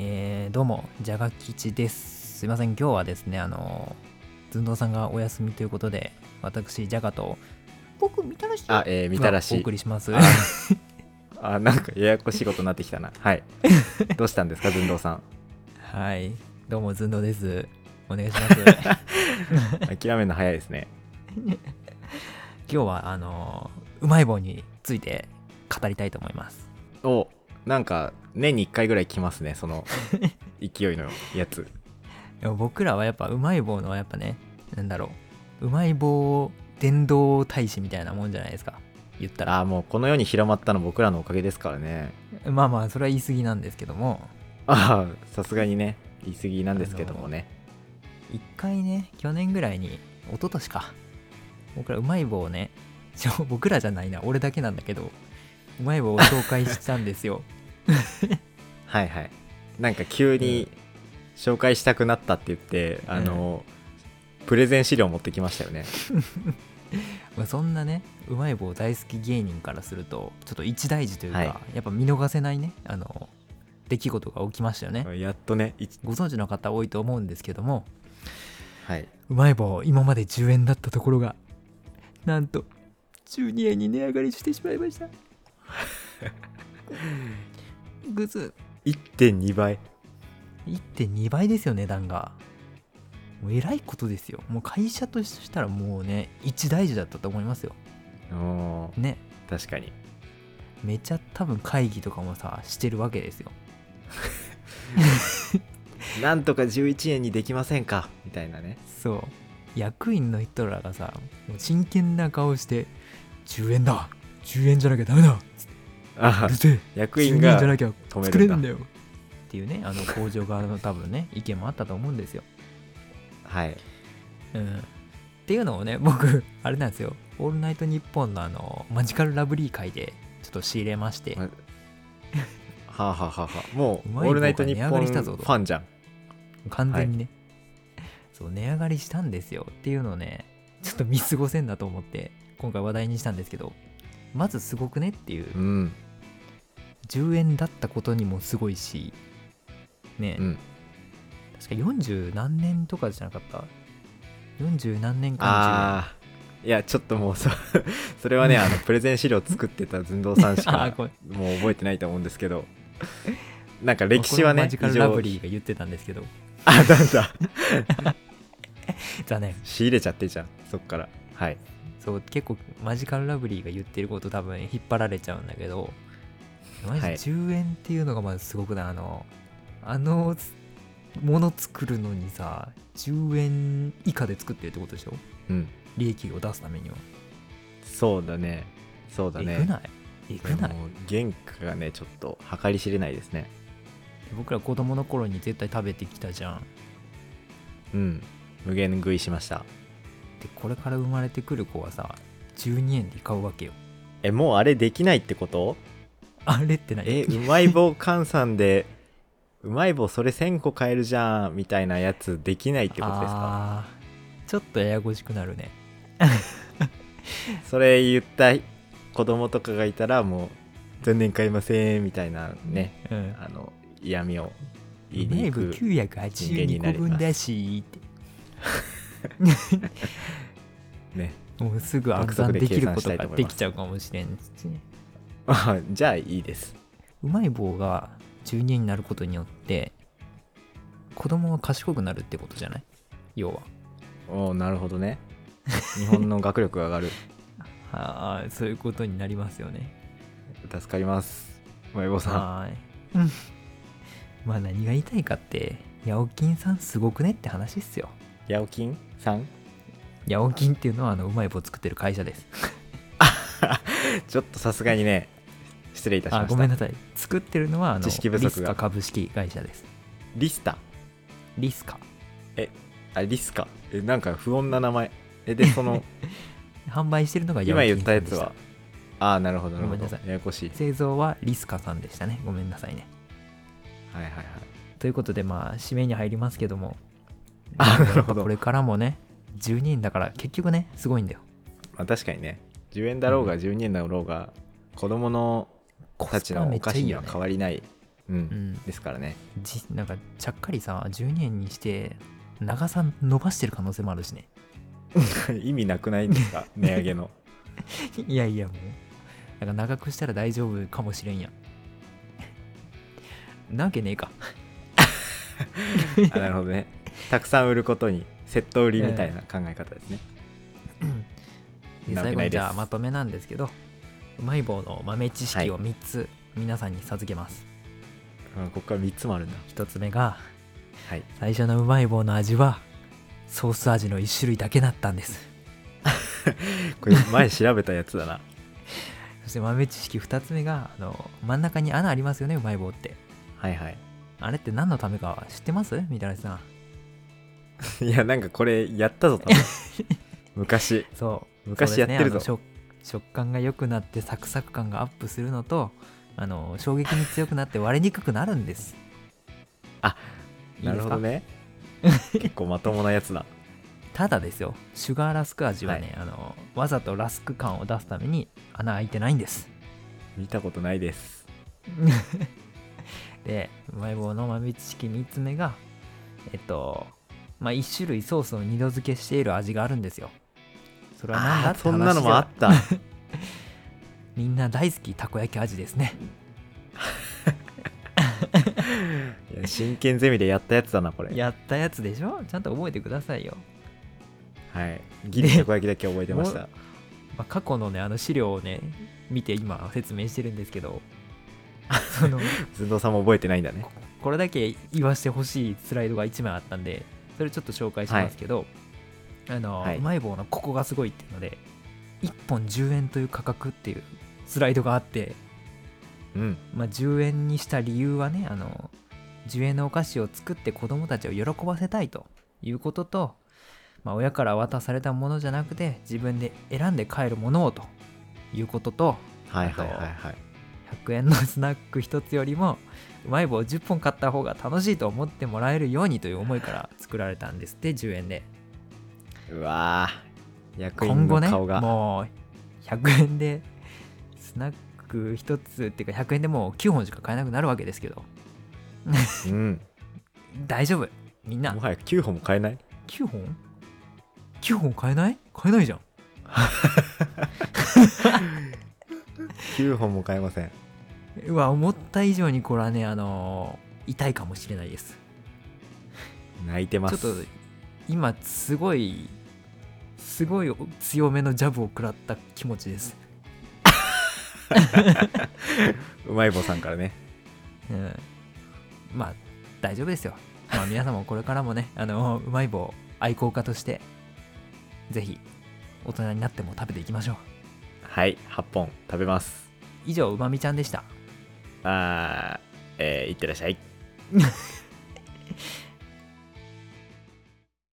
えー、どうも、じゃが吉です。すいません、今日はですね、あの、ずんどうさんがお休みということで、私、じゃがと、僕、みたらしあ、えー、みたらしお送りします。ああなんかややこしいことになってきたなはいどうしたんですか寸胴さんはい、どうも、ずんどうです。お願いします。諦めるの早いですね 今日は、あの、うまい棒について語りたいと思います。おなんか年に1回ぐらい来ますねその 勢いのやつ。でも僕らはやっぱうまい棒のやっぱねなんだろう。うまい棒伝道大使みたいなもんじゃないですか。言ったら。あーもうこの世に広まったの僕らのおかげですからね。まあまあそれは言い過ぎなんですけども。ああさすがにね言い過ぎなんですけどもね。一回ね去年ぐらいに一昨年か。僕らうまい棒をね 僕らじゃないな俺だけなんだけどうまい棒を紹介したんですよ はいはい。なんか急に紹介したくなったって言って、あのプレゼン資料持ってきましたよね。まあそんなねうまい棒大好き芸人からするとちょっと一大事というか、はい。やっぱ見逃せないねあの出来事が起きましたよね。やっとねいご存知の方多いと思うんですけどもはい。うまい棒今まで10円だったところがなんと12円に値上がりしてしまいました グズ。1.2倍。1.2倍ですよ値段が。もうえらいことですよ。もう会社としたらもうね一大事だったと思いますよ。ね。確かに。めちゃ多分会議とかもさしてるわけですよ。なんとか11円にできませんか？みたいなね。そう。役員の人らがさもう真剣な顔して10円だ。10円じゃなきゃダメだ。うあるせえ役員10円じゃがなきゃ止めるんだ。作れるんだよ。っていうねあの工場側の多分ね意見もあったと思うんですよ、はい。うん、っていうのをね 僕あれなんですよ「オールナイトニッポン」のあのマジカルラブリー会でちょっと仕入れまして、まはあ、はあはあはあ、もう「うまい棒がオールナイトニッ値上ポン」がりしたぞと。ファンじゃん完全にね、そう値上がりしたんですよ。っていうのをねちょっと見過ごせんなと思って今回話題にしたんですけどまずすごくねっていう。うん10円だったことにもすごいしね、うん。確か40何年とかじゃなかった？40何年間ああいやちょっともうそ それはねあの プレゼン資料作ってた寸胴さんし10円 あかもう覚えてないと思うんですけど。なんか歴史はねマジカルラブリーが言ってたんですけど。あなんだ。残念。仕入れちゃってじゃんそっから。はい。そう結構マジカルラブリーが言ってること多分引っ張られちゃうんだけどマジではい。10円っていうのがまずすごくない？あのあのもの作るのにさ10円以下で作ってるってことでしょ？うん。利益を出すためには。そうだね。そうだね。えぐない？えぐない？もう原価がねちょっと計り知れないですね。僕ら子供の頃に絶対食べてきたじゃん。うん。無限食いしました。でこれから生まれてくる子はさ12円で買うわけよ。えもうあれできないってこと？あれって何？えうまい棒換算でうまい棒それ1000個買えるじゃんみたいなやつできないってことですか？ちょっとややこしくなるね。それ言った子供とかがいたらもう残念買いませんみたいなねうん。あの嫌味を言いに行く982個分だしって。ね。もうすぐ暗算できることができちゃうかもしれんしねあ じゃあいいです。うまい棒が12円になることによって子供は賢くなるってことじゃない？要は。おおなるほどね。日本の学力が上がる。ああそういうことになりますよね。助かります。うまい棒さん。はーい。うん。まあ何が言いたいかってヤオキンさんすごくねって話っすよ。ヤオキンさん？ヤオキンっていうのはあのうまい棒作ってる会社です。ちょっとさすがにね失礼いたしました。あごめんなさい。作ってるのはあの知識不足が。リスカ株式会社です。リスタ。リスカ。あリスカ。えなんか不穏な名前。えでその 販売してるのが今言ったやつは？ああなるほどなるほど。ごめんなさい。ややこしい。製造はリスカさんでしたね。ごめんなさいね。はいはいはい。ということでまあ締めに入りますけども。あなるほど。これからもね12人だから結局ねすごいんだよ。まあ確かにね。10円だろうが12円だろうが子供のコたちのお菓子には変わりない。うん、うん。ですからね。じなんかちゃっかりさ12円にして長さ伸ばしてる可能性もあるしね。意味なくないんですか？値上げの。いやいやもう。なんか長くしたら大丈夫かもしれんやん。なわけねえか。あなるほどね。たくさん売ることにセット売りみたいな考え方ですね、でなわけないです。最後にじゃあまとめなんですけどうまい棒の豆知識を3つ皆さんに授けます、うんここから3つもあるんだ。1つ目がはい。最初のうまい棒の味はソース味の1種類だけだったんです。これ前調べたやつだな。そして豆知識2つ目があの真ん中に穴ありますよねうまい棒って。はいはい。あれって何のためか知ってます？みたいなさんいやなんかこれやったぞ 昔。そう。昔やってるぞ。ね食食感が良くなってサクサク感がアップするのとあの衝撃に強くなって割れにくくなるんです。あなるほどね。結構まともなやつだただですよシュガーラスク味はね、あのわざとラスク感を出すために穴開いてないんです。見たことないです。でうまい棒の豆知識3つ目がえっとまあ1種類ソースを二度漬けしている味があるんですよそれは何だそんなのもあ話った。みんな大好きたこ焼き味ですね。真剣ゼミでやったやつだなこれ。やったやつでしょ？ちゃんと覚えてくださいよ、はい。ギリたこ焼きだけ覚えてました。まあ、過去のねあの資料をね見て今説明してるんですけど その寸胴さんも覚えてないんだね。これだけ言わしてほしいスライドが1枚あったんでそれちょっと紹介しますけど、あの、はい。うまい棒のここがすごいっていうので1本10円という価格っていうスライドがあって、うん。まあ、10円にした理由はねあの10円のお菓子を作って子供たちを喜ばせたいということと、まあ、親から渡されたものじゃなくて自分で選んで帰るものをということとはいはいはいはい。100円のスナック1つよりもうまい棒を10本買った方が楽しいと思ってもらえるようにという思いから作られたんですって10円でうわー役員今後ねの顔が、もう100円でスナック1つっていうか100円でもう9本しか買えなくなるわけですけど。うん。大丈夫。みんな。もはや9本も買えない？9本 ?9 本買えない？買えないじゃん。9本も買えません。うわ思った以上にこれはねあのー痛いかもしれないです。泣いてます。ちょっと今すごいすごい強めのジャブを食らった気持ちです、うまい棒さんからね。うん、まあ大丈夫ですよ。まあ皆様もこれからもね あのうまい棒愛好家としてぜひ大人になっても食べていきましょう。はい8本食べます。以上うまみちゃんでした。あーえー、いってらっしゃい